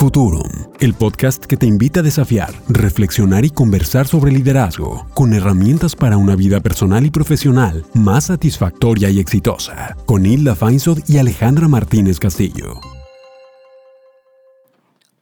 Futurum, el podcast que te invita a desafiar, reflexionar y conversar sobre liderazgo, con herramientas para una vida personal y profesional más satisfactoria y exitosa, con Hilda Feinsod y Alejandra Martínez Castillo.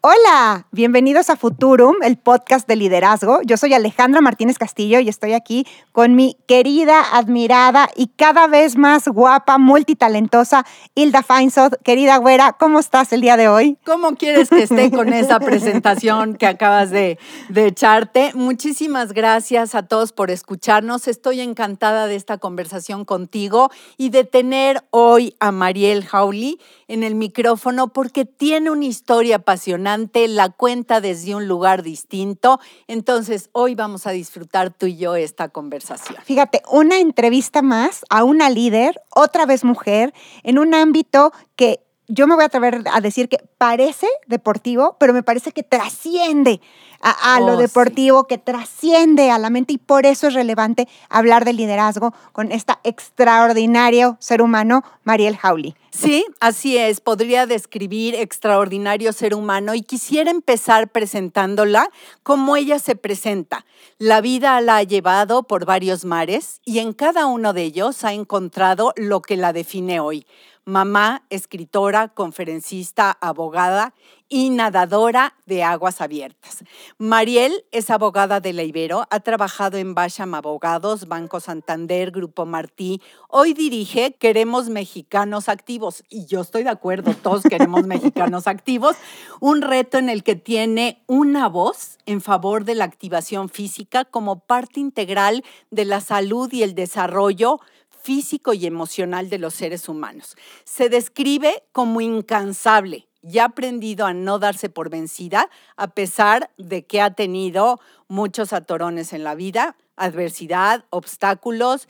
Hola, bienvenidos a Futurum, el podcast de liderazgo. Yo soy Alejandra Martínez Castillo y estoy aquí con mi querida, admirada y cada vez más guapa, multitalentosa Hilda Feinsod. Querida güera, ¿cómo estás el día de hoy? ¿Cómo quieres que esté con esa presentación que acabas de, de echarte? Muchísimas gracias a todos por escucharnos. Estoy encantada de esta conversación contigo y de tener hoy a Mariel Howley en el micrófono porque tiene una historia apasionante la cuenta desde un lugar distinto. Entonces, hoy vamos a disfrutar tú y yo esta conversación. Fíjate, una entrevista más a una líder, otra vez mujer, en un ámbito que yo me voy a atrever a decir que parece deportivo, pero me parece que trasciende a, lo oh, deportivo, que trasciende a la mente y por eso es relevante hablar de liderazgo con esta extraordinario ser humano, Mariel Howley. Sí, así es. Podría describir extraordinario ser humano y quisiera empezar presentándola como ella se presenta. La vida la ha llevado por varios mares y en cada uno de ellos ha encontrado lo que la define hoy mamá, escritora, conferencista, abogada y nadadora de aguas abiertas. Mariel es abogada de la Ibero, ha trabajado en Basham Abogados, Banco Santander, Grupo Martí. Hoy dirige Queremos Mexicanos Activos y yo estoy de acuerdo, todos queremos mexicanos activos, un reto en el que tiene una voz en favor de la activación física como parte integral de la salud y el desarrollo físico y emocional de los seres humanos. Se describe como incansable y ha aprendido a no darse por vencida a pesar de que ha tenido muchos atorones en la vida, adversidad, obstáculos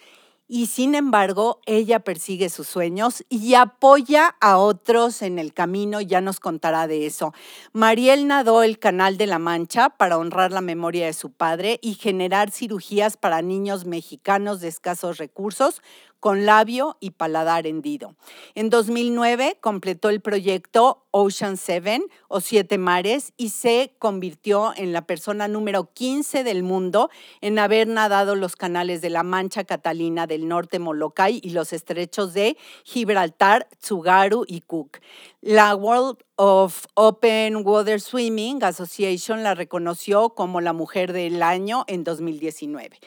y sin embargo ella persigue sus sueños y apoya a otros en el camino, ya nos contará de eso. Mariel nadó el Canal de la Mancha para honrar la memoria de su padre y generar cirugías para niños mexicanos de escasos recursos con labio y paladar hendido. En 2009 completó el proyecto Ocean Seven o Siete Mares y se convirtió en la persona número 15 del mundo en haber nadado los canales de la Mancha Catalina del norte Molokai y los estrechos de Gibraltar, Tsugaru y Cook. La World of Open Water Swimming Association la reconoció como la mujer del año en 2019.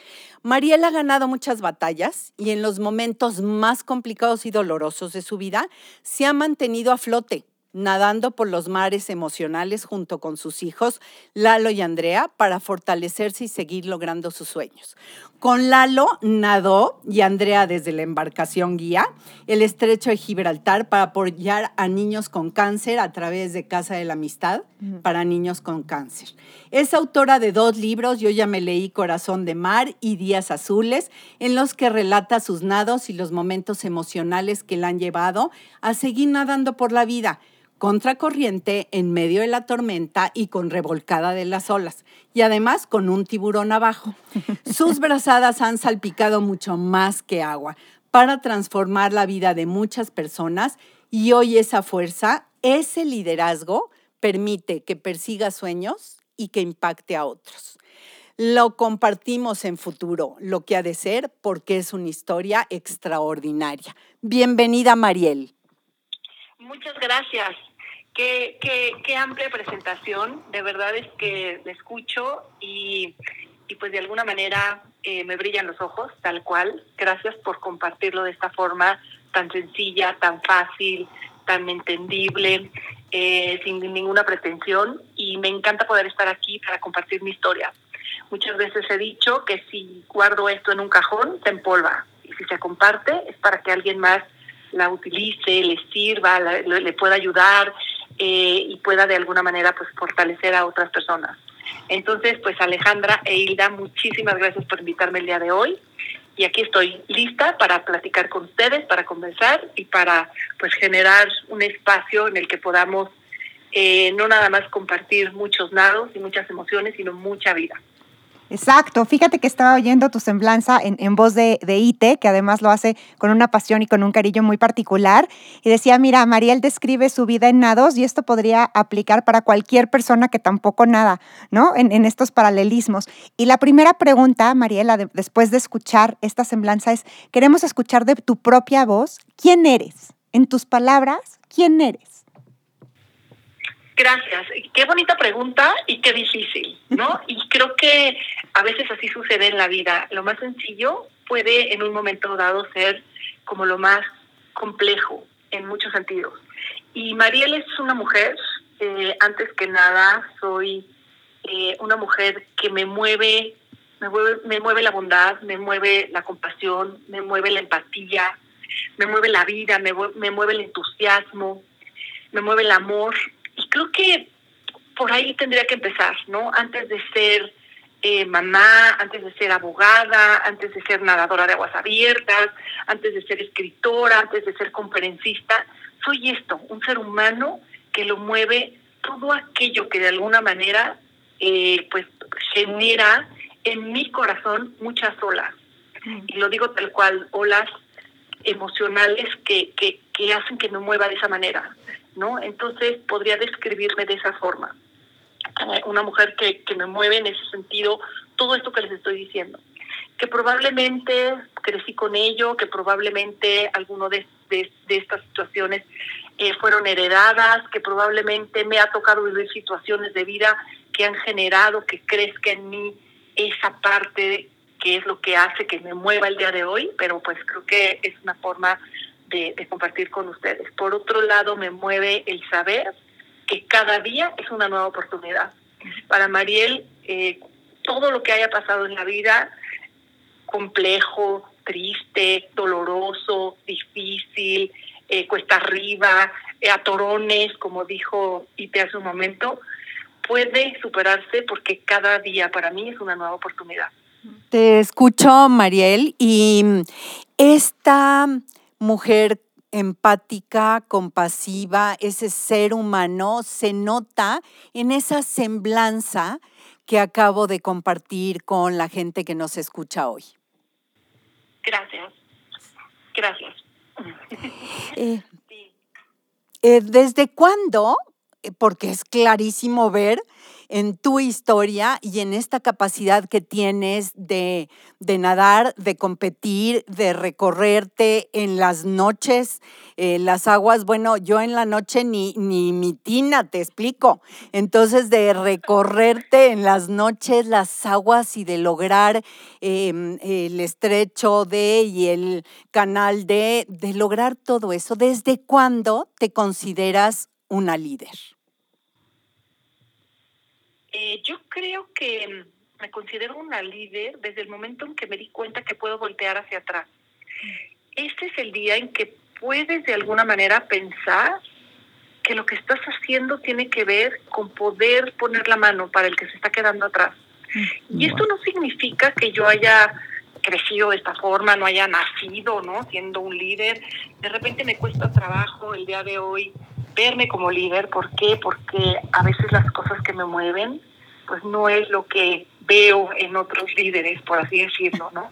Mariela ha ganado muchas batallas y en los momentos más complicados y dolorosos de su vida se ha mantenido a flote nadando por los mares emocionales junto con sus hijos, Lalo y Andrea, para fortalecerse y seguir logrando sus sueños. Con Lalo nadó y Andrea desde la embarcación guía el estrecho de Gibraltar para apoyar a niños con cáncer a través de Casa de la Amistad para niños con cáncer. Es autora de dos libros, yo ya me leí Corazón de Mar y Días Azules, en los que relata sus nados y los momentos emocionales que la han llevado a seguir nadando por la vida contracorriente en medio de la tormenta y con revolcada de las olas, y además con un tiburón abajo. Sus brazadas han salpicado mucho más que agua para transformar la vida de muchas personas y hoy esa fuerza, ese liderazgo, permite que persiga sueños y que impacte a otros. Lo compartimos en futuro, lo que ha de ser, porque es una historia extraordinaria. Bienvenida, Mariel. Muchas gracias. Qué, qué, amplia presentación, de verdad es que me escucho y, pues de alguna manera eh, me brillan los ojos, tal cual. Gracias por compartirlo de esta forma tan sencilla, tan fácil, tan entendible, eh, sin ninguna pretensión y me encanta poder estar aquí para compartir mi historia. Muchas veces he dicho que si guardo esto en un cajón, se empolva y si se comparte es para que alguien más la utilice, le sirva, le pueda ayudar eh, y pueda de alguna manera pues fortalecer a otras personas. Entonces, pues Alejandra e Hilda, muchísimas gracias por invitarme el día de hoy y aquí estoy lista para platicar con ustedes, para conversar y para pues generar un espacio en el que podamos eh, no nada más compartir muchos nados y muchas emociones, sino mucha vida. Exacto, fíjate que estaba oyendo tu semblanza en, voz de, de, Ite, que además lo hace con una pasión y con un cariño muy particular, y decía, mira, Mariel describe su vida en nados y esto podría aplicar para cualquier persona que tampoco nada, ¿no? En, estos paralelismos. Y la primera pregunta, Mariela, después de escuchar esta semblanza es, queremos escuchar de tu propia voz, ¿quién eres? En tus palabras, ¿quién eres? Gracias. Qué bonita pregunta y qué difícil, ¿no? Y creo que a veces así sucede en la vida. Lo más sencillo puede en un momento dado ser como lo más complejo en muchos sentidos. Y Mariel es una mujer, eh, antes que nada, soy eh, una mujer que me mueve, me mueve, me mueve la bondad, me mueve la compasión, me mueve la empatía, me mueve la vida, me, me mueve el entusiasmo, me mueve el amor, y creo que por ahí tendría que empezar, ¿no? Antes de ser eh, mamá, antes de ser abogada, antes de ser nadadora de aguas abiertas, antes de ser escritora, antes de ser conferencista, soy esto, un ser humano que lo mueve todo aquello que de alguna manera eh, pues genera en mi corazón muchas olas. Y lo digo tal cual, olas emocionales que, que, que hacen que me mueva de esa manera. ¿No? Entonces podría describirme de esa forma. Eh, una mujer que, que me mueve en ese sentido todo esto que les estoy diciendo. Que probablemente crecí con ello, que probablemente alguno de, de, estas situaciones eh, fueron heredadas, que probablemente me ha tocado vivir situaciones de vida que han generado que crezca en mí esa parte que es lo que hace que me mueva el día de hoy, pero pues creo que es una forma de, compartir con ustedes. Por otro lado, me mueve el saber que cada día es una nueva oportunidad. Para Mariel, eh, todo lo que haya pasado en la vida, complejo, triste, doloroso, difícil, eh, cuesta arriba, eh, atorones, como dijo Ite hace un momento, puede superarse porque cada día para mí es una nueva oportunidad. Te escucho, Mariel, y esta mujer empática, compasiva, ese ser humano se nota en esa semblanza que acabo de compartir con la gente que nos escucha hoy. Gracias. Gracias. Eh, eh, ¿Desde cuándo? Eh, porque es clarísimo ver en tu historia y en esta capacidad que tienes de, nadar, de competir, de recorrerte en las noches, eh, las aguas, bueno, yo en la noche ni, ni mi tina, te explico. Entonces, de recorrerte en las noches las aguas y de lograr em, el estrecho de y el canal de, de lograr todo eso, ¿desde cuándo te consideras una líder? Eh, yo creo que me considero una líder desde el momento en que me di cuenta que puedo voltear hacia atrás. Este es el día en que puedes de alguna manera pensar que lo que estás haciendo tiene que ver con poder poner la mano para el que se está quedando atrás. Mm, y esto no significa que yo haya crecido de esta forma, no haya nacido, ¿no? Siendo un líder. De repente me cuesta trabajo el día de hoy verme como líder. ¿Por qué? Porque a veces las cosas que me mueven, pues no es lo que veo en otros líderes, por así decirlo, ¿no?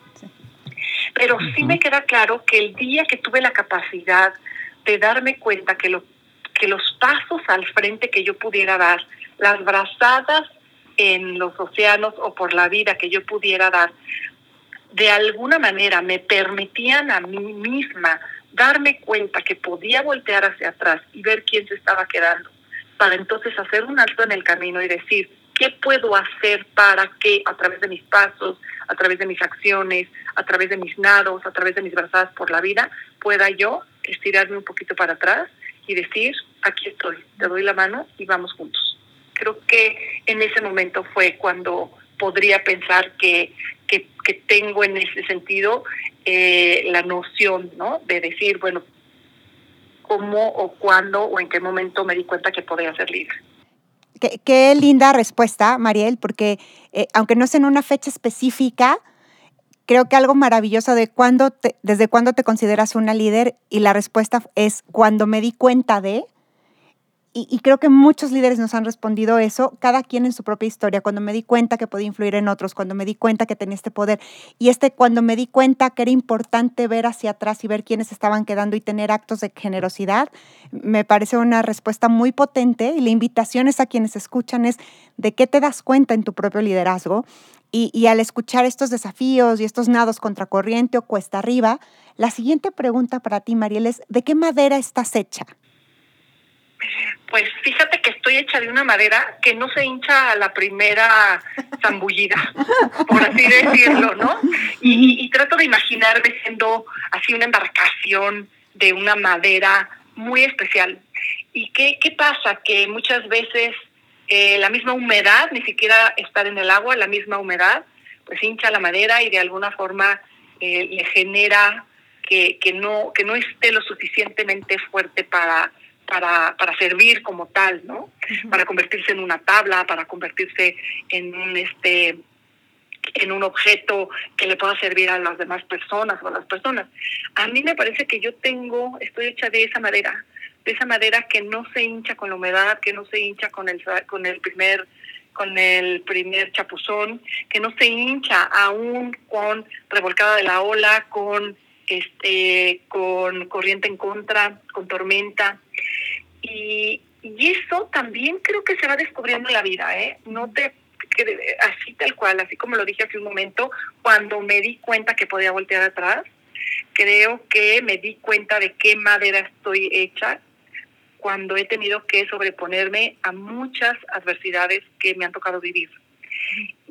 Pero sí me queda claro que el día que tuve la capacidad de darme cuenta que, lo, que los pasos al frente que yo pudiera dar, las brazadas en los océanos o por la vida que yo pudiera dar, de alguna manera me permitían a mí misma darme cuenta que podía voltear hacia atrás y ver quién se estaba quedando, para entonces hacer un alto en el camino y decir, ¿qué puedo hacer para que a través de mis pasos, a través de mis acciones, a través de mis nados, a través de mis brazadas por la vida, pueda yo estirarme un poquito para atrás y decir, aquí estoy, te doy la mano y vamos juntos. Creo que en ese momento fue cuando podría pensar que, que, tengo en ese sentido eh, la noción, ¿no? De decir, bueno, cómo o cuándo o en qué momento me di cuenta que podía ser líder. Qué, linda respuesta, Mariel, porque eh, aunque no es en una fecha específica, creo que algo maravilloso de cuándo desde cuándo te consideras una líder y la respuesta es cuando me di cuenta de y, creo que muchos líderes nos han respondido eso, cada quien en su propia historia, cuando me di cuenta que podía influir en otros, cuando me di cuenta que tenía este poder, y este cuando me di cuenta que era importante ver hacia atrás y ver quiénes estaban quedando y tener actos de generosidad, me parece una respuesta muy potente y la invitación es a quienes escuchan es de qué te das cuenta en tu propio liderazgo. Y, y al escuchar estos desafíos y estos nados contracorriente o cuesta arriba, la siguiente pregunta para ti, Mariel, es ¿de qué madera estás hecha? Pues fíjate que estoy hecha de una madera que no se hincha a la primera zambullida, por así decirlo, ¿no? Y, trato de imaginarme siendo así una embarcación de una madera muy especial. ¿Y qué, qué pasa? Que muchas veces eh, la misma humedad, ni siquiera estar en el agua, la misma humedad, pues hincha la madera y de alguna forma eh, le genera que, que, no, que no esté lo suficientemente fuerte para para, para servir como tal, ¿no? Para convertirse en una tabla, para convertirse en un este en un objeto que le pueda servir a las demás personas o a las personas. A mí me parece que yo tengo, estoy hecha de esa madera, de esa madera que no se hincha con la humedad, que no se hincha con el con el primer con el primer chapuzón, que no se hincha aún con revolcada de la ola, con este con corriente en contra, con tormenta. Y, eso también creo que se va descubriendo en la vida, ¿eh? No te así tal cual, así como lo dije hace un momento, cuando me di cuenta que podía voltear atrás, creo que me di cuenta de qué madera estoy hecha cuando he tenido que sobreponerme a muchas adversidades que me han tocado vivir.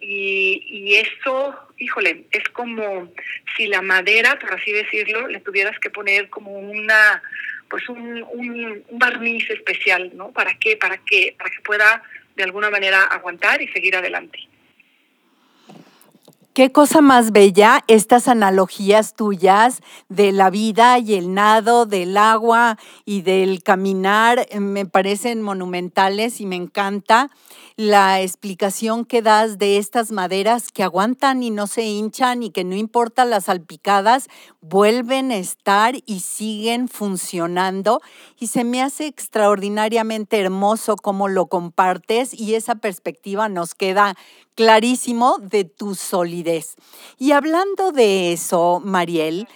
Y, y, eso, híjole, es como si la madera, por así decirlo, le tuvieras que poner como una, pues un, un, barniz especial, ¿no? ¿Para qué? Para que, para que pueda de alguna manera aguantar y seguir adelante. Qué cosa más bella estas analogías tuyas de la vida y el nado, del agua y del caminar, me parecen monumentales y me encanta la explicación que das de estas maderas que aguantan y no se hinchan y que no importa las salpicadas, vuelven a estar y siguen funcionando. Y se me hace extraordinariamente hermoso cómo lo compartes y esa perspectiva nos queda clarísimo de tu solidez. Y hablando de eso, Mariel,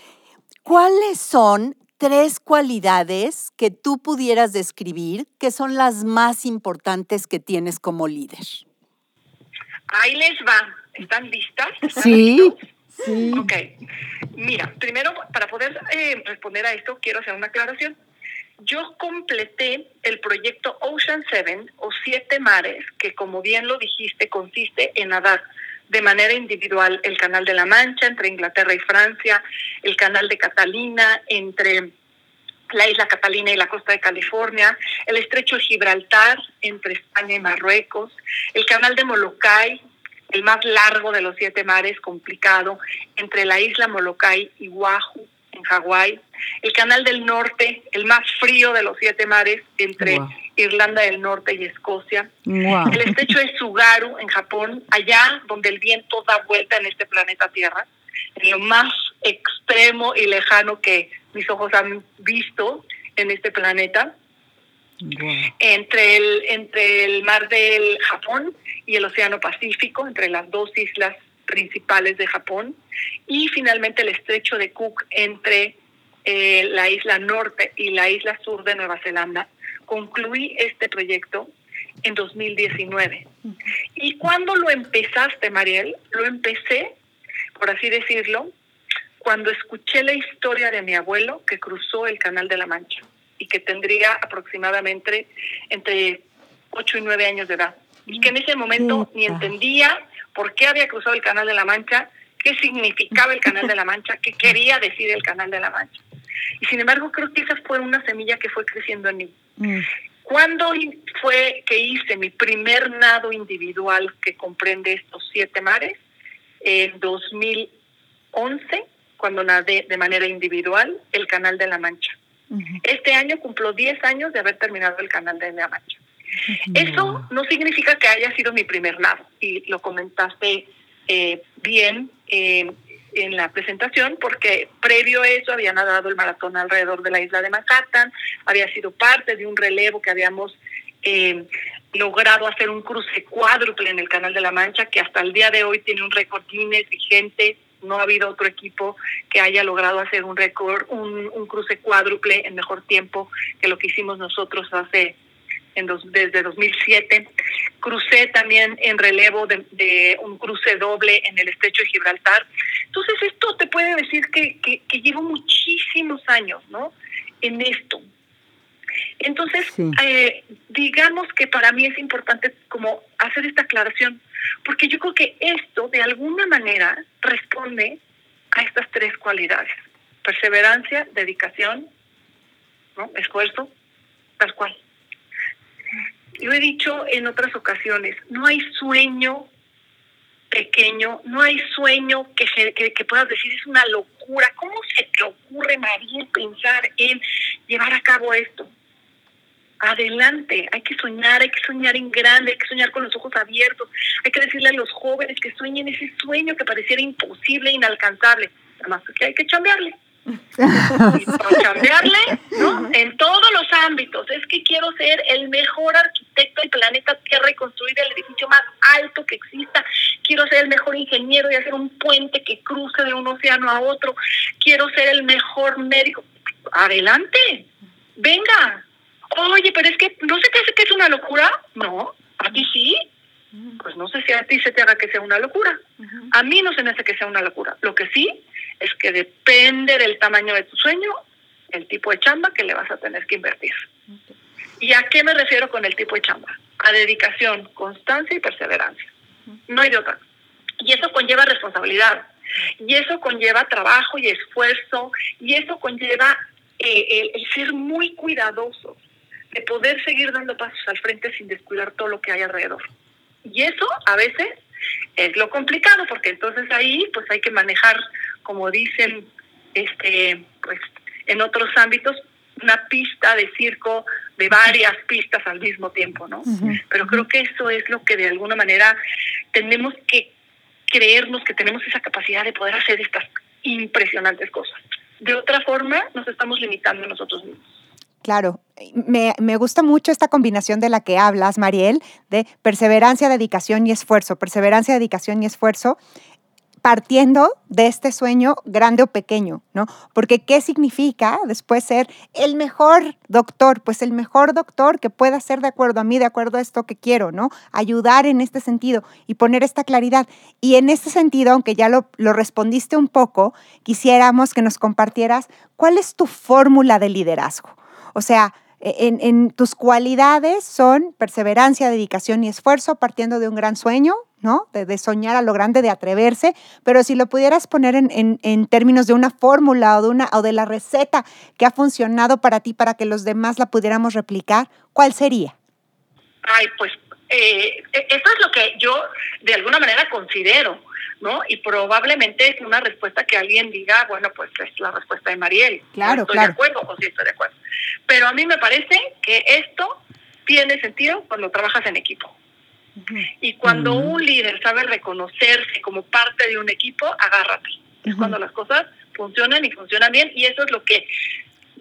¿cuáles son tres cualidades que tú pudieras describir que son las más importantes que tienes como líder? Ahí les va. ¿Están listas? sí. Sí. Ok. Mira, primero, para poder eh, responder a esto, quiero hacer una aclaración yo completé el proyecto Ocean Seven o Siete Mares, que como bien lo dijiste, consiste en nadar de manera individual el Canal de la Mancha entre Inglaterra y Francia, el Canal de Catalina entre la isla Catalina y la costa de California, el estrecho de Gibraltar entre España y Marruecos, el canal de Molokai, el más largo de los siete mares, complicado, entre la isla Molokai y Oahu, en Hawái, el Canal del Norte, el más frío de los siete mares entre Irlanda del Norte y Escocia, el estrecho de Tsugaru en Japón, allá donde el viento da vuelta en este planeta Tierra, en lo más extremo y lejano que mis ojos han visto en este planeta. Entre, el, entre el mar del Japón y el Océano Pacífico, entre las dos islas principales de Japón, y finalmente el estrecho de Cook entre eh, la isla norte y la isla sur de Nueva Zelanda. Concluí este proyecto en 2019. ¿Y cuando lo empezaste, Mariel? Lo empecé, por así decirlo, cuando escuché la historia de mi abuelo que cruzó el Canal de la Mancha y que tendría aproximadamente entre 8 y 9 años de edad. Y que en ese momento ni entendía por qué había cruzado el Canal de la Mancha, qué significaba el Canal de la Mancha, qué quería decir el Canal de la Mancha. Y sin embargo, creo que esa fue una semilla que fue creciendo en mí. Mm. ¿Cuándo fue que hice mi primer nado individual que comprende estos siete mares? En 2011, cuando nadé de manera individual el Canal de la Mancha. Este año cumplo 10 años de haber terminado el Canal de la Mancha. Eso no significa que haya sido mi primer nado, y lo comentaste eh, bien eh, en la presentación, porque previo a eso había nadado el maratón alrededor de la isla de Manhattan, había sido parte de un relevo que habíamos eh, logrado hacer un cruce cuádruple en el Canal de la Mancha, que hasta el día de hoy tiene un récord Guinness vigente. No ha habido otro equipo que haya logrado hacer un récord, un, un cruce cuádruple en mejor tiempo que lo que hicimos nosotros hace en dos, desde 2007. Crucé también en relevo de, de, un cruce doble en el estrecho de Gibraltar. Entonces esto te puede decir que, que, que llevo muchísimos años ¿no? en esto. Entonces, sí. eh, digamos que para mí es importante como hacer esta aclaración, porque yo creo que esto de alguna manera responde a estas tres cualidades. Perseverancia, dedicación, ¿no? esfuerzo, tal cual. Lo he dicho en otras ocasiones, no hay sueño pequeño, no hay sueño que, que, que, puedas decir es una locura. ¿Cómo se te ocurre, María, pensar en llevar a cabo esto? Adelante, hay que soñar, hay que soñar en grande, hay que soñar con los ojos abiertos, hay que decirle a los jóvenes que sueñen ese sueño que pareciera imposible, inalcanzable, nada más que hay que chambearle. Cambiarle, ¿no? En todos los ámbitos. Es que quiero ser el mejor arquitecto del planeta Tierra y construir el edificio más alto que exista. Quiero ser el mejor ingeniero y hacer un puente que cruce de un océano a otro. Quiero ser el mejor médico. Adelante, venga. Oye, pero es que no sé qué hace que es una locura. No, a ti sí. Pues no sé si a ti se te haga que sea una locura. A mí no se me hace que sea una locura. Lo que sí es que depende del tamaño de tu sueño, el tipo de chamba que le vas a tener que invertir. Okay. ¿Y a qué me refiero con el tipo de chamba? A dedicación, constancia y perseverancia. No hay de otra. Y eso conlleva responsabilidad. Y eso conlleva trabajo y esfuerzo. Y eso conlleva eh, el, el ser muy cuidadoso de poder seguir dando pasos al frente sin descuidar todo lo que hay alrededor. Y eso a veces es lo complicado, porque entonces ahí pues hay que manejar, como dicen este pues en otros ámbitos, una pista de circo de varias pistas al mismo tiempo, ¿no? Uh -huh. Pero creo que eso es lo que de alguna manera tenemos que creernos que tenemos esa capacidad de poder hacer estas impresionantes cosas. De otra forma, nos estamos limitando a nosotros mismos. Claro, me, me, gusta mucho esta combinación de la que hablas, Mariel, de perseverancia, dedicación y esfuerzo, perseverancia, dedicación y esfuerzo, partiendo de este sueño grande o pequeño, ¿no? Porque ¿qué significa después ser el mejor doctor? Pues el mejor doctor que pueda ser de acuerdo a mí, de acuerdo a esto que quiero, ¿no? Ayudar en este sentido y poner esta claridad. Y en este sentido, aunque ya lo, lo respondiste un poco, quisiéramos que nos compartieras cuál es tu fórmula de liderazgo. O sea, en, en, tus cualidades son perseverancia, dedicación y esfuerzo, partiendo de un gran sueño, ¿no? De, de soñar a lo grande, de atreverse, pero si lo pudieras poner en, en, en términos de una fórmula o de, una, o de la receta que ha funcionado para ti, para que los demás la pudiéramos replicar, ¿cuál sería? Ay, pues eh, eso es lo que yo de alguna manera considero. ¿no? Y probablemente es una respuesta que alguien diga, bueno, pues es la respuesta de Mariel. Claro, no estoy claro. de acuerdo o sí estoy de acuerdo. Pero a mí me parece que esto tiene sentido cuando trabajas en equipo. Y cuando uh -huh. un líder sabe reconocerse como parte de un equipo, agárrate. Uh -huh. Es cuando las cosas funcionan y funcionan bien. Y eso es lo que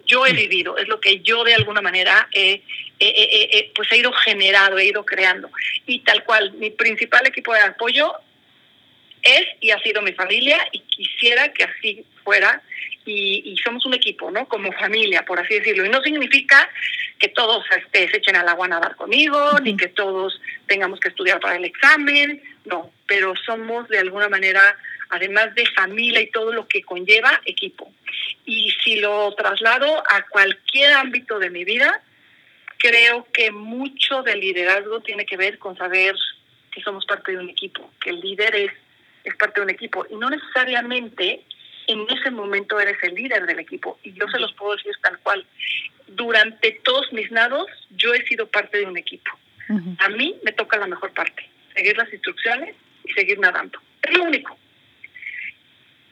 yo he vivido, es lo que yo de alguna manera he, he, he, he pues he ido generando, he ido creando. Y tal cual, mi principal equipo de apoyo es y ha sido mi familia y quisiera que así fuera y, y, somos un equipo, ¿no? Como familia, por así decirlo. Y no significa que todos este, se echen al agua a nadar conmigo, uh -huh. ni que todos tengamos que estudiar para el examen, no, pero somos de alguna manera, además de familia y todo lo que conlleva, equipo. Y si lo traslado a cualquier ámbito de mi vida, creo que mucho del liderazgo tiene que ver con saber que somos parte de un equipo, que el líder es es parte de un equipo y no necesariamente en ese momento eres el líder del equipo y yo se los puedo decir tal cual. Durante todos mis nados yo he sido parte de un equipo. Uh -huh. A mí me toca la mejor parte, seguir las instrucciones y seguir nadando. Es lo único.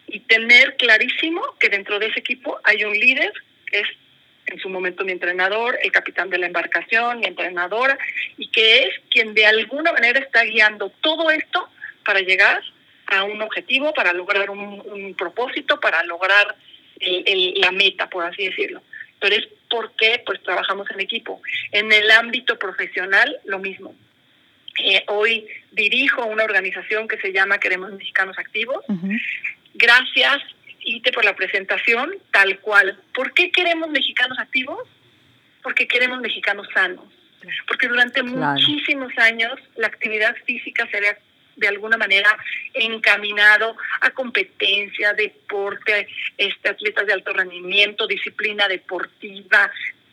Y tener clarísimo que dentro de ese equipo hay un líder que es en su momento mi entrenador, el capitán de la embarcación, mi entrenadora, y que es quien de alguna manera está guiando todo esto para llegar a un objetivo, para lograr un, un propósito, para lograr el, el, la meta, por así decirlo. Pero es porque pues trabajamos en equipo. En el ámbito profesional, lo mismo. Eh, hoy dirijo una organización que se llama Queremos Mexicanos Activos. Gracias, Ite, por la presentación, tal cual. ¿Por qué queremos mexicanos activos? Porque queremos mexicanos sanos. Porque durante muchísimos años la actividad física se había de alguna manera encaminado a competencia, deporte, este, atletas de alto rendimiento, disciplina deportiva,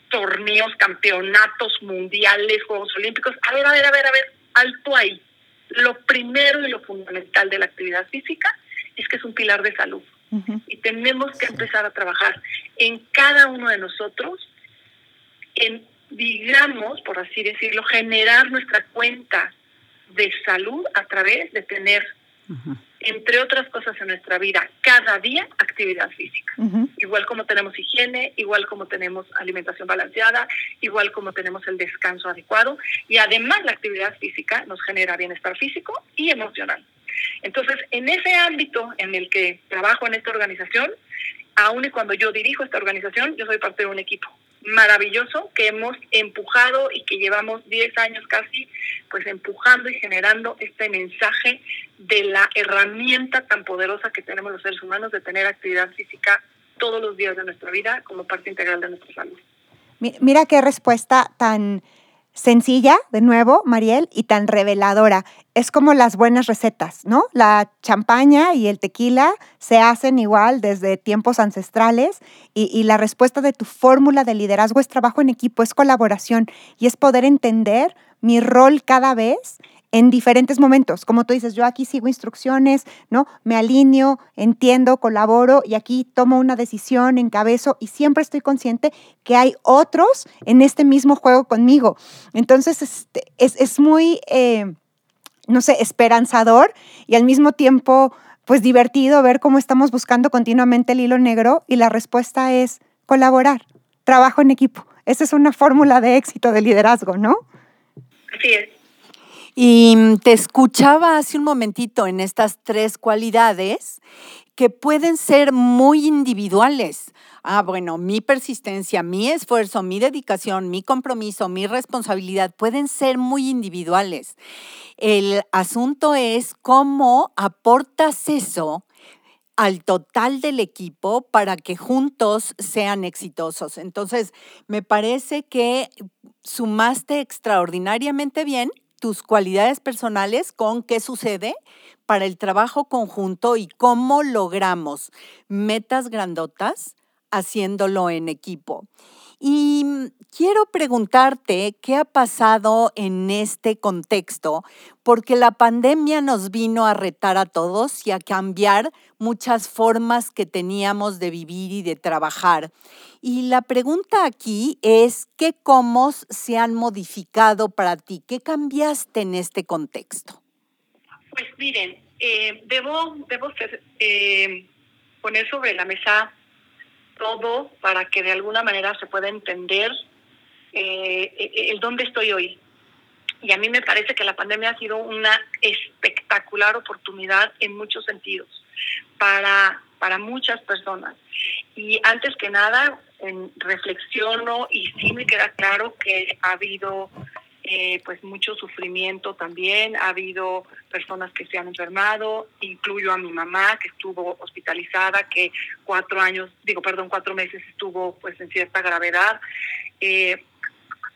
torneos, campeonatos mundiales, Juegos Olímpicos. A ver, a ver, a ver, a ver, alto ahí. Lo primero y lo fundamental de la actividad física es que es un pilar de salud. Y tenemos que empezar a trabajar en cada uno de nosotros, en, digamos, por así decirlo, generar nuestra cuenta de salud a través de tener, entre otras cosas en nuestra vida, cada día actividad física. Igual como tenemos higiene, igual como tenemos alimentación balanceada, igual como tenemos el descanso adecuado. Y además la actividad física nos genera bienestar físico y emocional. Entonces, en ese ámbito en el que trabajo en esta organización, aun y cuando yo dirijo esta organización, yo soy parte de un equipo maravilloso que hemos empujado y que llevamos 10 años casi, pues empujando y generando este mensaje de la herramienta tan poderosa que tenemos los seres humanos de tener actividad física todos los días de nuestra vida como parte integral de nuestra salud. Mira qué respuesta tan sencilla, de nuevo, Mariel, y tan reveladora. Es como las buenas recetas, ¿no? La champaña y el tequila se hacen igual desde tiempos ancestrales y, y la respuesta de tu fórmula de liderazgo es trabajo en equipo, es colaboración y es poder entender mi rol cada vez en diferentes momentos. Como tú dices, yo aquí sigo instrucciones, ¿no? Me alineo, entiendo, colaboro y aquí tomo una decisión, encabezo y siempre estoy consciente que hay otros en este mismo juego conmigo. Entonces, este, es, es, muy, eh, no sé, esperanzador y al mismo tiempo, pues divertido ver cómo estamos buscando continuamente el hilo negro y la respuesta es colaborar, trabajo en equipo. Esa es una fórmula de éxito de liderazgo, ¿no? Así es. Y te escuchaba hace un momentito en estas tres cualidades que pueden ser muy individuales. Ah, bueno, mi persistencia, mi esfuerzo, mi dedicación, mi compromiso, mi responsabilidad pueden ser muy individuales. El asunto es cómo aportas eso al total del equipo para que juntos sean exitosos. Entonces, me parece que sumaste extraordinariamente bien tus cualidades personales con qué sucede para el trabajo conjunto y cómo logramos metas grandotas haciéndolo en equipo. Y mm, quiero preguntarte qué ha pasado en este contexto, porque la pandemia nos vino a retar a todos y a cambiar muchas formas que teníamos de vivir y de trabajar. Y la pregunta aquí es, ¿qué comos se han modificado para ti? ¿Qué cambiaste en este contexto? Pues miren, eh, debo, debo eh, poner sobre la mesa todo para que de alguna manera se pueda entender eh, eh, el dónde estoy hoy. Y a mí me parece que la pandemia ha sido una espectacular oportunidad en muchos sentidos para, para muchas personas. Y antes que nada, reflexiono y sí me queda claro que ha habido eh, pues mucho sufrimiento también, ha habido personas que se han enfermado, incluyo a mi mamá que estuvo hospitalizada, que cuatro años, digo, perdón, cuatro meses estuvo pues en cierta gravedad. Eh,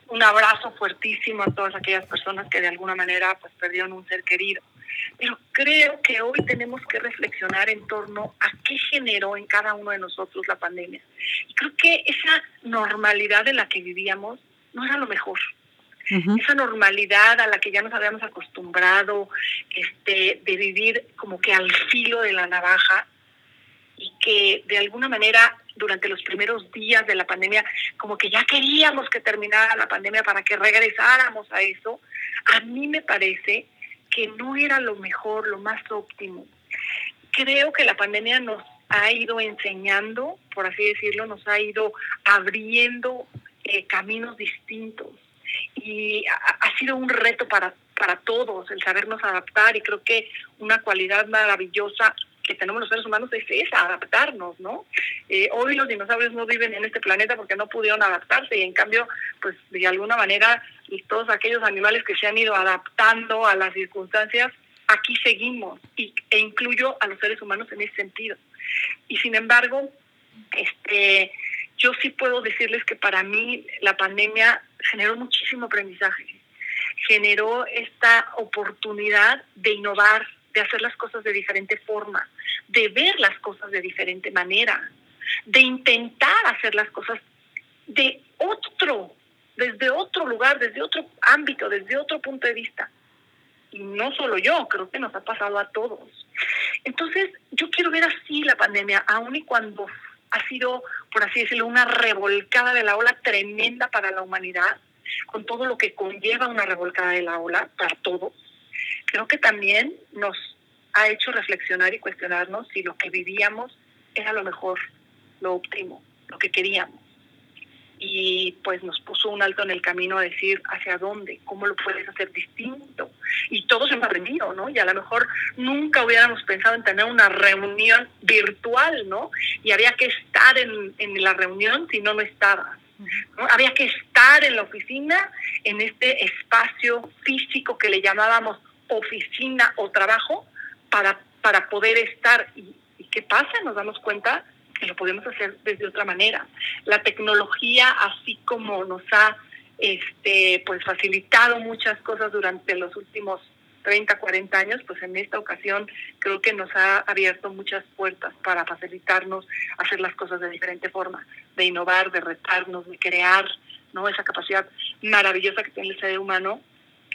un abrazo fuertísimo a todas aquellas personas que de alguna manera pues perdieron un ser querido. Pero creo que hoy tenemos que reflexionar en torno a qué generó en cada uno de nosotros la pandemia. Y creo que esa normalidad en la que vivíamos no era lo mejor esa normalidad a la que ya nos habíamos acostumbrado, este, de vivir como que al filo de la navaja y que de alguna manera durante los primeros días de la pandemia, como que ya queríamos que terminara la pandemia para que regresáramos a eso, a mí me parece que no era lo mejor, lo más óptimo. Creo que la pandemia nos ha ido enseñando, por así decirlo, nos ha ido abriendo eh, caminos distintos y ha, sido un reto para, para todos el sabernos adaptar y creo que una cualidad maravillosa que tenemos los seres humanos es esa, adaptarnos, ¿no? Eh, hoy los dinosaurios no viven en este planeta porque no pudieron adaptarse y en cambio, pues de alguna manera, todos aquellos animales que se han ido adaptando a las circunstancias, aquí seguimos y, e incluyo a los seres humanos en ese sentido. Y sin embargo, este, yo sí puedo decirles que para mí la pandemia generó muchísimo aprendizaje, generó esta oportunidad de innovar, de hacer las cosas de diferente forma, de ver las cosas de diferente manera, de intentar hacer las cosas de otro, desde otro lugar, desde otro ámbito, desde otro punto de vista. Y no solo yo, creo que nos ha pasado a todos. Entonces, yo quiero ver así la pandemia, aun y cuando ha sido, por así decirlo, una revolcada de la ola tremenda para la humanidad, con todo lo que conlleva una revolcada de la ola para todos creo que también nos ha hecho reflexionar y cuestionarnos si lo que vivíamos era lo mejor, lo óptimo, lo que queríamos. Y pues nos puso un alto en el camino a decir hacia dónde, cómo lo puedes hacer distinto. Y todos hemos aprendido, ¿no? Y a lo mejor nunca hubiéramos pensado en tener una reunión virtual, ¿no? Y había que estar en, en la reunión si no, no estaba. ¿no? Había que estar en la oficina, en este espacio físico que le llamábamos oficina o trabajo para, para poder estar. ¿Y, qué pasa? Nos damos cuenta que lo podemos hacer desde otra manera. La tecnología, así como nos ha este, pues facilitado muchas cosas durante los últimos 30, 40 años, pues en esta ocasión creo que nos ha abierto muchas puertas para facilitarnos hacer las cosas de diferente forma, de innovar, de retarnos, de crear, ¿no? Esa capacidad maravillosa que tiene el ser humano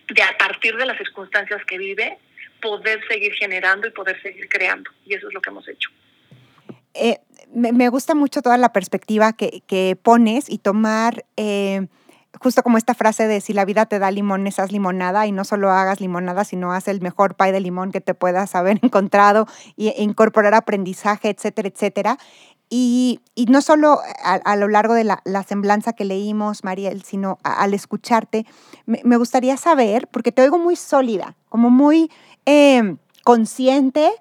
de a partir de las circunstancias que vive, poder seguir generando y poder seguir creando. Y eso es lo que hemos hecho. Eh, me, gusta mucho toda la perspectiva que, que pones y tomar, eh, justo como esta frase de si la vida te da limones, haz limonada y no solo hagas limonada, sino haz el mejor pay de limón que te puedas haber encontrado e incorporar aprendizaje, etcétera, etcétera. Y, no solo a, lo largo de la, semblanza que leímos, Mariel, sino al escucharte, me, gustaría saber, porque te oigo muy sólida, como muy em, consciente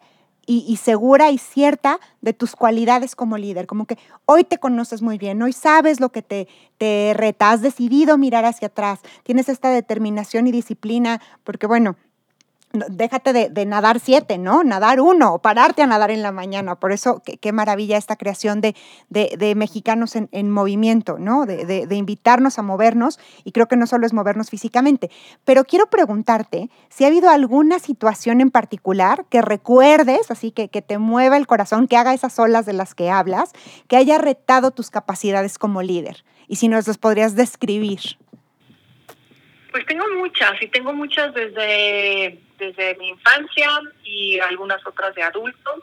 y, segura y cierta de tus cualidades como líder, como que hoy te conoces muy bien, hoy sabes lo que te, te reta, has decidido mirar hacia atrás, tienes esta determinación y disciplina, porque bueno, déjate de, nadar siete, ¿no? Nadar uno, o pararte a nadar en la mañana. Por eso, qué, maravilla esta creación de, de, mexicanos en, en, movimiento, ¿no? De, invitarnos a movernos, y creo que no solo es movernos físicamente. Pero quiero preguntarte si ha habido alguna situación en particular que recuerdes, así que, que te mueva el corazón, que haga esas olas de las que hablas, que haya retado tus capacidades como líder. Y si nos las podrías describir. Pues tengo muchas, y tengo muchas desde desde mi infancia y algunas otras de adultos.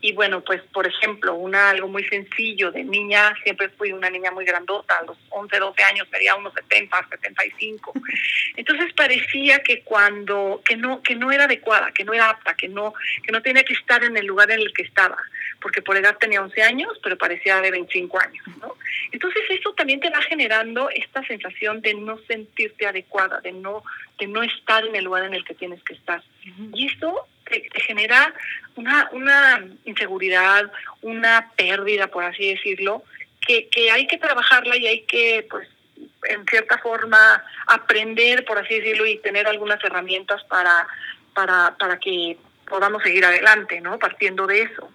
Y bueno, pues por ejemplo, una algo muy sencillo de niña, siempre fui una niña muy grandota, a los 11, 12 años sería unos 70, 75. Entonces parecía que cuando que no que no era adecuada, que no era apta, que no que no tenía que estar en el lugar en el que estaba, porque por edad tenía 11 años, pero parecía de 25 años, ¿no? Entonces eso también te va generando esta sensación de no sentirte adecuada, de no de no estar en el lugar en el que tienes que estar. Y esto te, genera una, una inseguridad, una pérdida, por así decirlo, que, que hay que trabajarla y hay que, pues, en cierta forma, aprender, por así decirlo, y tener algunas herramientas para, para, para que podamos seguir adelante, ¿no? Partiendo de eso.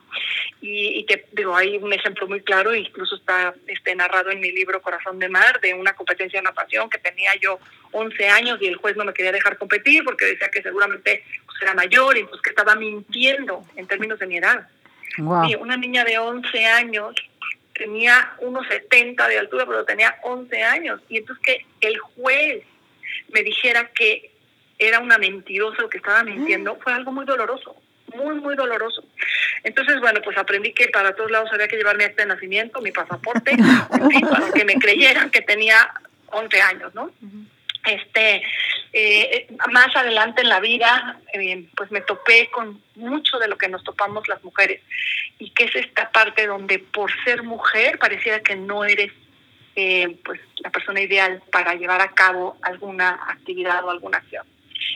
Y, y, te digo, hay un ejemplo muy claro, incluso está este, narrado en mi libro Corazón de Mar, de una competencia de natación que tenía yo 11 años y el juez no me quería dejar competir porque decía que seguramente pues, era mayor y pues que estaba mintiendo en términos de mi edad. Y una niña de 11 años tenía unos 70 de altura, pero tenía 11 años. Y entonces que el juez me dijera que era una mentirosa o que estaba mintiendo, fue algo muy doloroso, muy, muy doloroso. Entonces, bueno, pues aprendí que para todos lados había que llevar mi acta de nacimiento, mi pasaporte, para que me creyeran que tenía 11 años, ¿no? Este, eh, más adelante en la vida, eh, pues me topé con mucho de lo que nos topamos las mujeres y que es esta parte donde por ser mujer pareciera que no eres eh, pues la persona ideal para llevar a cabo alguna actividad o alguna acción.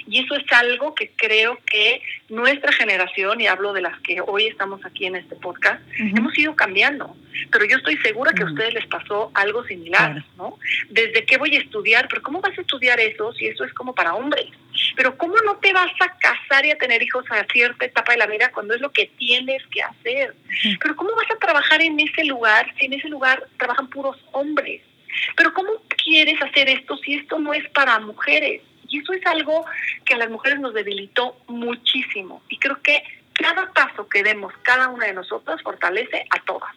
Y eso es algo que creo que nuestra generación, y hablo de las que hoy estamos aquí en este podcast, hemos ido cambiando. Pero yo estoy segura que a ustedes les pasó algo similar, ¿no? Desde qué voy a estudiar, pero ¿cómo vas a estudiar eso si eso es como para hombres? Pero ¿cómo no te vas a casar y a tener hijos a cierta etapa de la vida cuando es lo que tienes que hacer? Pero ¿cómo vas a trabajar en ese lugar si en ese lugar trabajan puros hombres? Pero ¿cómo quieres hacer esto si esto no es para mujeres? Y eso es algo que a las mujeres nos debilitó muchísimo. Y creo que cada paso que demos cada una de nosotras fortalece a todas.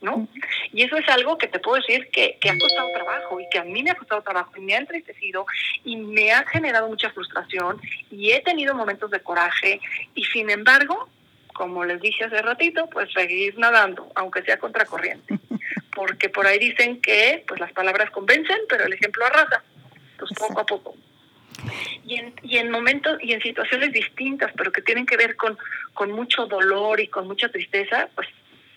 ¿no? Y eso es algo que te puedo decir que, que, ha costado trabajo y que a mí me ha costado trabajo y me ha entristecido y me ha generado mucha frustración y he tenido momentos de coraje y sin embargo, como les dije hace ratito, pues seguir nadando, aunque sea contracorriente. Porque por ahí dicen que pues las palabras convencen, pero el ejemplo arrasa. Pues poco a poco y en, y en momentos y en situaciones distintas, pero que tienen que ver con, con mucho dolor y con mucha tristeza, pues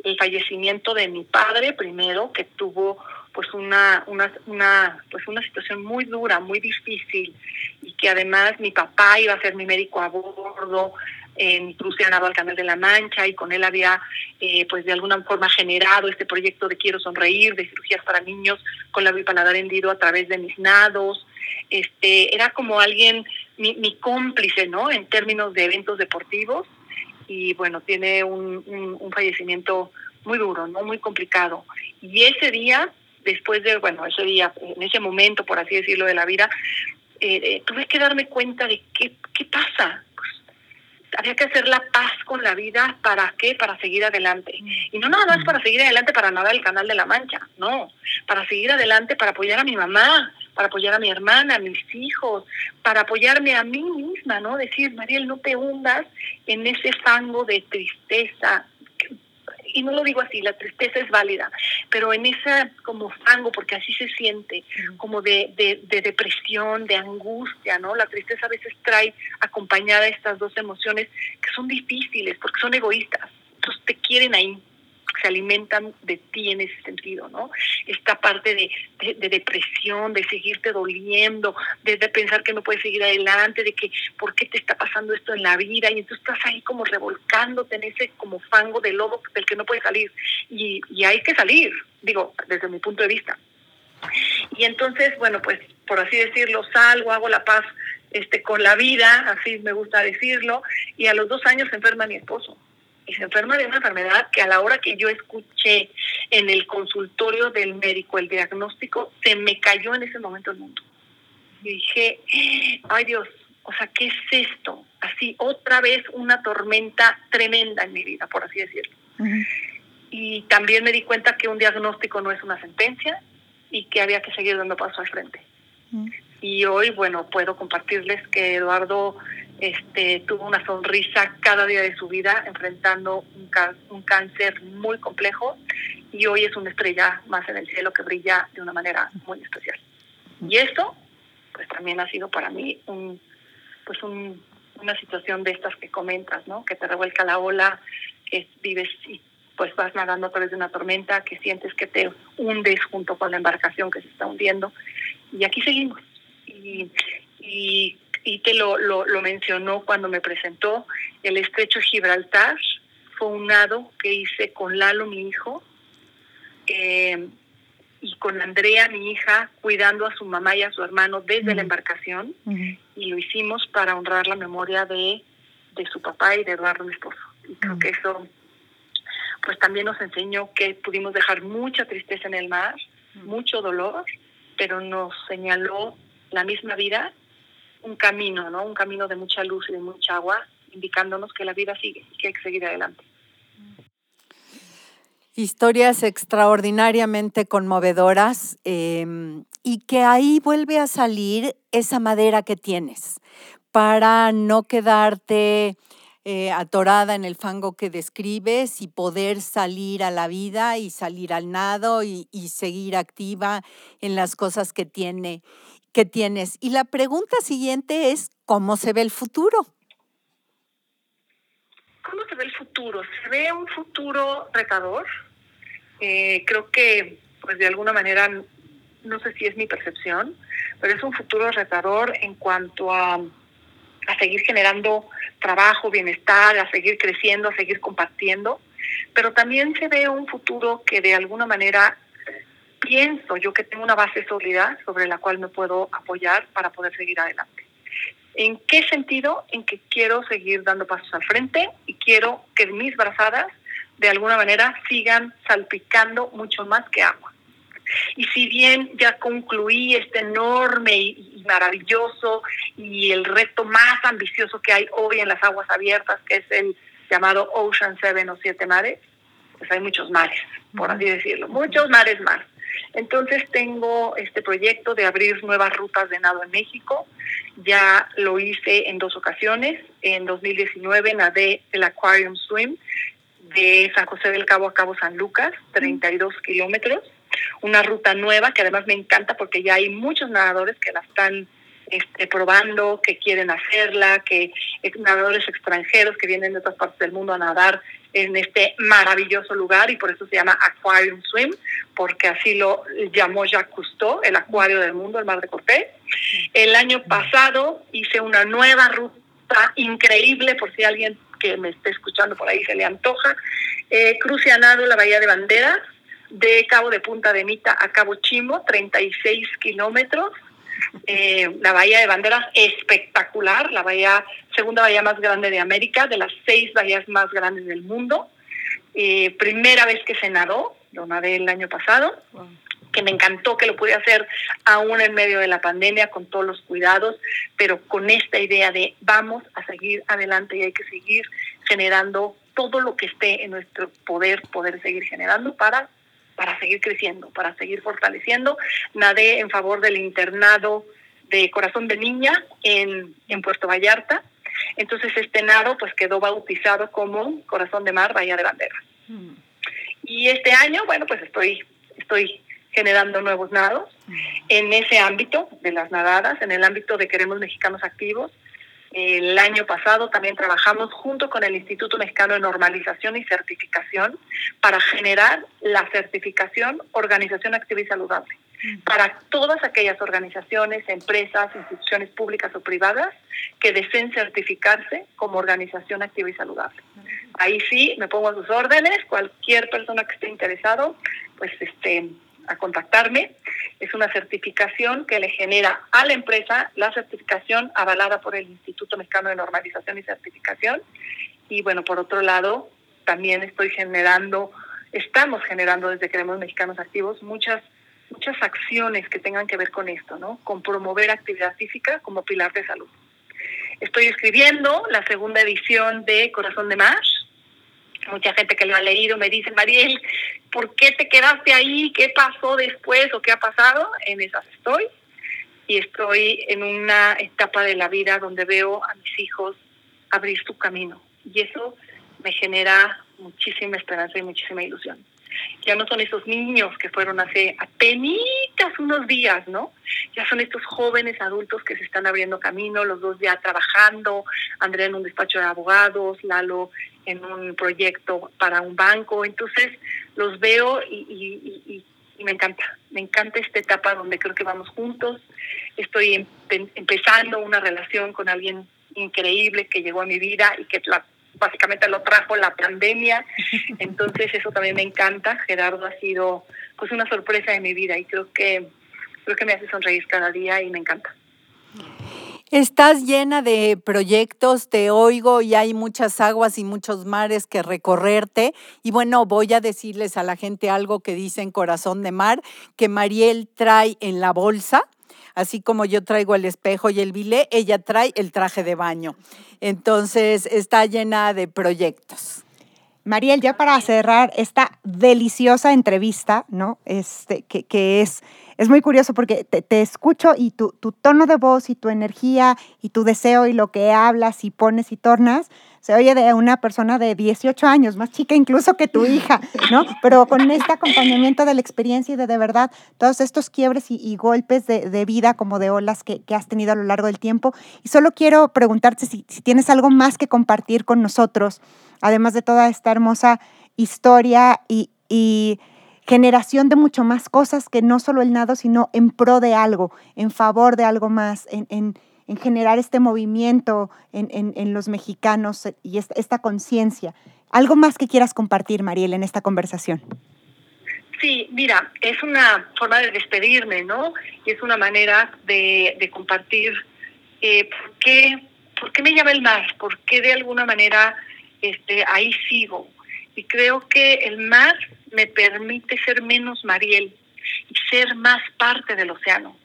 el fallecimiento de mi padre primero, que tuvo pues una, una, una, pues una situación muy dura, muy difícil, y que además mi papá iba a ser mi médico a bordo, en cruce al Canal de la Mancha y con él había eh, pues de alguna forma generado este proyecto de Quiero Sonreír, de cirugías para niños con la bipaladar hendido a través de mis nados, este, era como alguien, mi, mi cómplice, ¿no? En términos de eventos deportivos y bueno, tiene un, un, fallecimiento muy duro, ¿no? Muy complicado. Y ese día, después de, bueno, ese día, en ese momento, por así decirlo, de la vida, eh, eh, tuve que darme cuenta de qué, qué pasa. Pues, había que hacer la paz con la vida, ¿para qué? Para seguir adelante. Y no nada más para seguir adelante para nadar el Canal de la Mancha, no, para seguir adelante, para apoyar a mi mamá, para apoyar a mi hermana, a mis hijos, para apoyarme a mí misma, ¿no? Decir, Mariel, no te hundas en ese fango de tristeza. Y no lo digo así, la tristeza es válida, pero en esa como fango, porque así se siente, como de, de, de depresión, de angustia, ¿no? La tristeza a veces trae acompañada estas dos emociones que son difíciles, porque son egoístas, entonces te quieren ahí, se alimentan de ti en ese sentido, ¿no? Esta parte de, de, depresión, de seguirte doliendo, de, pensar que no puedes seguir adelante, de que por qué te está pasando esto en la vida, y entonces estás ahí como revolcándote en ese como fango de lodo del que no puedes salir. Y, y hay que salir, digo, desde mi punto de vista. Y entonces, bueno, pues por así decirlo, salgo, hago la paz este, con la vida, así me gusta decirlo, y a los dos años se enferma mi esposo y se enferma de una enfermedad que a la hora que yo escuché en el consultorio del médico el diagnóstico, se me cayó en ese momento el mundo. Y dije, ay Dios, o sea, ¿qué es esto? Así, otra vez una tormenta tremenda en mi vida, por así decirlo. Y también me di cuenta que un diagnóstico no es una sentencia y que había que seguir dando paso al frente. Y hoy, bueno, puedo compartirles que Eduardo este, tuvo una sonrisa cada día de su vida enfrentando un, un cáncer muy complejo y hoy es una estrella más en el cielo que brilla de una manera muy especial. Y esto, pues también ha sido para mí un, pues un, una situación de estas que comentas, ¿no? Que te revuelca la ola, que vives y pues vas nadando a través de una tormenta, que sientes que te hundes junto con la embarcación que se está hundiendo. Y aquí seguimos. Y, y y te lo, lo, mencionó cuando me presentó, el estrecho Gibraltar. Fue un nado que hice con Lalo, mi hijo, eh, y con Andrea, mi hija, cuidando a su mamá y a su hermano desde la embarcación, y lo hicimos para honrar la memoria de, de su papá y de Eduardo, mi esposo. Y creo que eso pues también nos enseñó que pudimos dejar mucha tristeza en el mar, mucho dolor, pero nos señaló la misma vida un camino, ¿no? Un camino de mucha luz y de mucha agua, indicándonos que la vida sigue que hay que seguir adelante. Historias extraordinariamente conmovedoras em, y que ahí vuelve a salir esa madera que tienes para no quedarte eh, atorada en el fango que describes y poder salir a la vida y salir al nado y seguir activa en las cosas que tiene que tienes. Y la pregunta siguiente es, ¿cómo se ve el futuro? ¿Cómo se ve el futuro? Se ve un futuro retador. Eh, creo que, pues de alguna manera, no sé si es mi percepción, pero es un futuro retador en cuanto a seguir generando trabajo, bienestar, a seguir creciendo, a seguir compartiendo, pero también se ve un futuro que de alguna manera pienso yo que tengo una base sólida sobre la cual me puedo apoyar para poder seguir adelante. ¿En qué sentido? En que quiero seguir dando pasos al frente y quiero que mis brazadas de alguna manera sigan salpicando mucho más que agua. Y si bien ya concluí este enorme y maravilloso y el reto más ambicioso que hay hoy en las aguas abiertas, que es el llamado Ocean Seven o Siete Mares, pues hay muchos mares, por así decirlo, muchos mares más. Entonces tengo este proyecto de abrir nuevas rutas de nado en México. Ya lo hice en dos ocasiones. En 2019 nadé el Aquarium Swim de San José del Cabo a Cabo San Lucas, 32 kilómetros. Una ruta nueva que además me encanta porque ya hay muchos nadadores que la están este, probando, que quieren hacerla, que nadadores extranjeros que vienen de otras partes del mundo a nadar en este maravilloso lugar y por eso se llama Aquarium Swim, porque así lo llamó Jacques Cousteau, el acuario del mundo, el Mar de Cortés. El año pasado hice una nueva ruta increíble, por si alguien que me esté escuchando por ahí se le antoja, eh, cruce a nado la Bahía de Banderas, de Cabo de Punta de Mita a Cabo Chimbo, 36 kilómetros, eh, la bahía de Banderas espectacular, la bahía, segunda bahía más grande de América, de las seis bahías más grandes del mundo. Eh, primera vez que se nadó, lo nadé el año pasado, que me encantó que lo pude hacer aún en medio de la pandemia con todos los cuidados, pero con esta idea de vamos a seguir adelante y hay que seguir generando todo lo que esté en nuestro poder, poder seguir generando para para seguir creciendo, para seguir fortaleciendo. Nadé en favor del internado de Corazón de Niña en, en Puerto Vallarta. Entonces este nado pues quedó bautizado como Corazón de Mar Bahía de Banderas. Mm. Y este año, bueno, pues estoy, estoy generando nuevos nados mm. en ese ámbito de las nadadas, en el ámbito de Queremos Mexicanos Activos. El año pasado también trabajamos junto con el Instituto Mexicano de Normalización y Certificación para generar la certificación Organización Activa y Saludable. Para todas aquellas organizaciones, empresas, instituciones públicas o privadas que deseen certificarse como organización activa y saludable. Ahí sí me pongo a sus órdenes, cualquier persona que esté interesado, pues este a contactarme. Es una certificación que le genera a la empresa la certificación avalada por el Instituto Mexicano de Normalización y Certificación. Y bueno, por otro lado, también estoy generando, estamos generando desde Queremos Mexicanos Activos muchas muchas acciones que tengan que ver con esto, ¿no? Con promover actividad física como pilar de salud. Estoy escribiendo la segunda edición de Corazón de Mar, mucha gente que lo ha leído me dice, Mariel, ¿por qué te quedaste ahí? ¿Qué pasó después o qué ha pasado? En esas estoy. Y estoy en una etapa de la vida donde veo a mis hijos abrir su camino. Y eso me genera muchísima esperanza y muchísima ilusión. Ya no son esos niños que fueron hace apenas unos días, ¿no? Ya son estos jóvenes adultos que se están abriendo camino, los dos ya trabajando, Andrea en un despacho de abogados, Lalo en un proyecto para un banco. Entonces los veo y, me encanta, me encanta esta etapa donde creo que vamos juntos. Estoy empezando una relación con alguien increíble que llegó a mi vida y que básicamente lo trajo la pandemia. Entonces eso también me encanta. Gerardo ha sido pues una sorpresa de mi vida y creo que creo que me hace sonreír cada día y me encanta. Estás llena de proyectos, te oigo y hay muchas aguas y muchos mares que recorrerte. Y bueno, voy a decirles a la gente algo que dice Corazón de Mar, que Mariel trae en la bolsa, así como yo traigo el espejo y el bilé, ella trae el traje de baño. Entonces, está llena de proyectos. Mariel, ya para cerrar esta deliciosa entrevista, ¿no? Este, que, que es es muy curioso porque te, escucho y tu, tono de voz y tu energía y tu deseo y lo que hablas y pones y tornas, se oye de una persona de 18 años, más chica incluso que tu hija, ¿no? Pero con este acompañamiento de la experiencia y de de verdad todos estos quiebres y, golpes de, vida como de olas que, has tenido a lo largo del tiempo. Y solo quiero preguntarte si, tienes algo más que compartir con nosotros, además de toda esta hermosa historia y generación de mucho más cosas que no solo el nado, sino en pro de algo, en favor de algo más, en, en generar este movimiento en, los mexicanos y esta, conciencia. ¿Algo más que quieras compartir, Mariel, en esta conversación? Sí, mira, es una forma de despedirme, ¿no? Y es una manera de, compartir eh, por, qué, por qué me llama el mar, por qué de alguna manera este, ahí sigo. Y creo que el mar me permite ser menos Mariel y ser más parte del océano.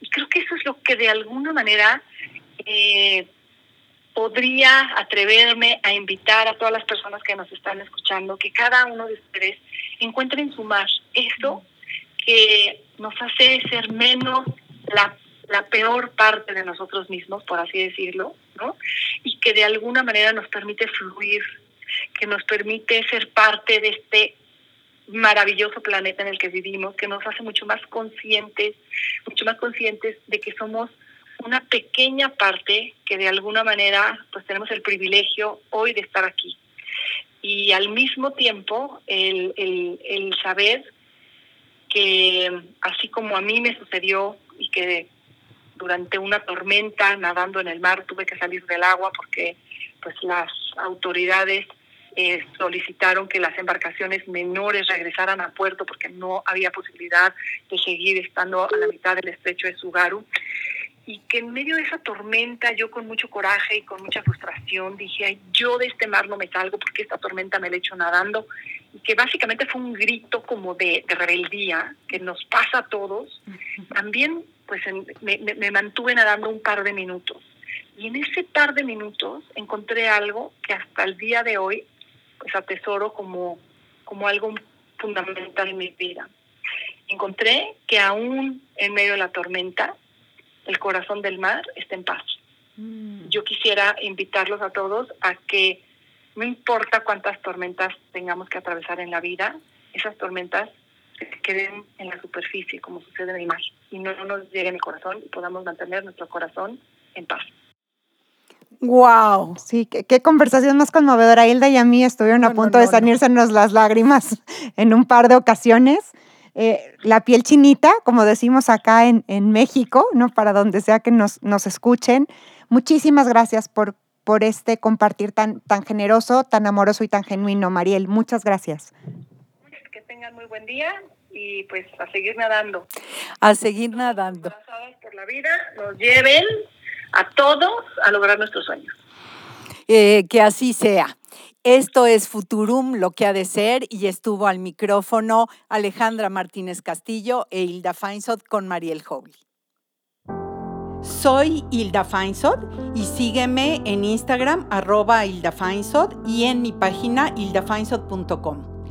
Y creo que eso es lo que de alguna manera eh, podría atreverme a invitar a todas las personas que nos están escuchando, que cada uno de ustedes encuentre en su mar eso que nos hace ser menos la, la peor parte de nosotros mismos, por así decirlo, ¿no? Y que de alguna manera nos permite fluir, que nos permite ser parte de este maravilloso planeta en el que vivimos, que nos hace mucho más conscientes, mucho más conscientes de que somos una pequeña parte que de alguna manera pues tenemos el privilegio hoy de estar aquí. Y al mismo tiempo el, el, el saber que así como a mí me sucedió y que durante una tormenta nadando en el mar tuve que salir del agua porque pues las autoridades eh, solicitaron que las embarcaciones menores regresaran a puerto porque no había posibilidad de seguir estando a la mitad del estrecho de Sugaru. Y que en medio de esa tormenta, yo con mucho coraje y con mucha frustración dije, yo de este mar no me salgo porque esta tormenta me la he hecho nadando. Y que básicamente fue un grito como de, rebeldía que nos pasa a todos. También pues me, me mantuve nadando un par de minutos. Y en ese par de minutos encontré algo que hasta el día de hoy pues atesoro como, como algo fundamental en mi vida. Encontré que aún en medio de la tormenta, el corazón del mar está en paz. Mm. Yo quisiera invitarlos a todos a que no importa cuántas tormentas tengamos que atravesar en la vida, esas tormentas queden en la superficie, como sucede en el mar, y no nos lleguen al corazón y podamos mantener nuestro corazón en paz. Wow. Sí, qué, conversación más conmovedora. Hilda y a mí estuvieron a punto de salírsenos las lágrimas en un par de ocasiones. Eh, la piel chinita, como decimos acá en, en, México, ¿no? Para donde sea que nos, nos escuchen. Muchísimas gracias por, por este compartir tan, tan generoso, tan amoroso y tan genuino, Mariel. Muchas gracias. Que tengan muy buen día y pues a seguir nadando. A seguir nadando. Por la vida, nos lleven a todos a lograr nuestros sueños. Eh, que así sea. Esto es Futurum, lo que ha de ser, y estuvo al micrófono Alejandra Martínez Castillo e Hilda Feinsod con Mariel Hobley. Soy Hilda Feinsod y sígueme en Instagram arroba Hilda Feinsod y en mi página hildafeinsod.com.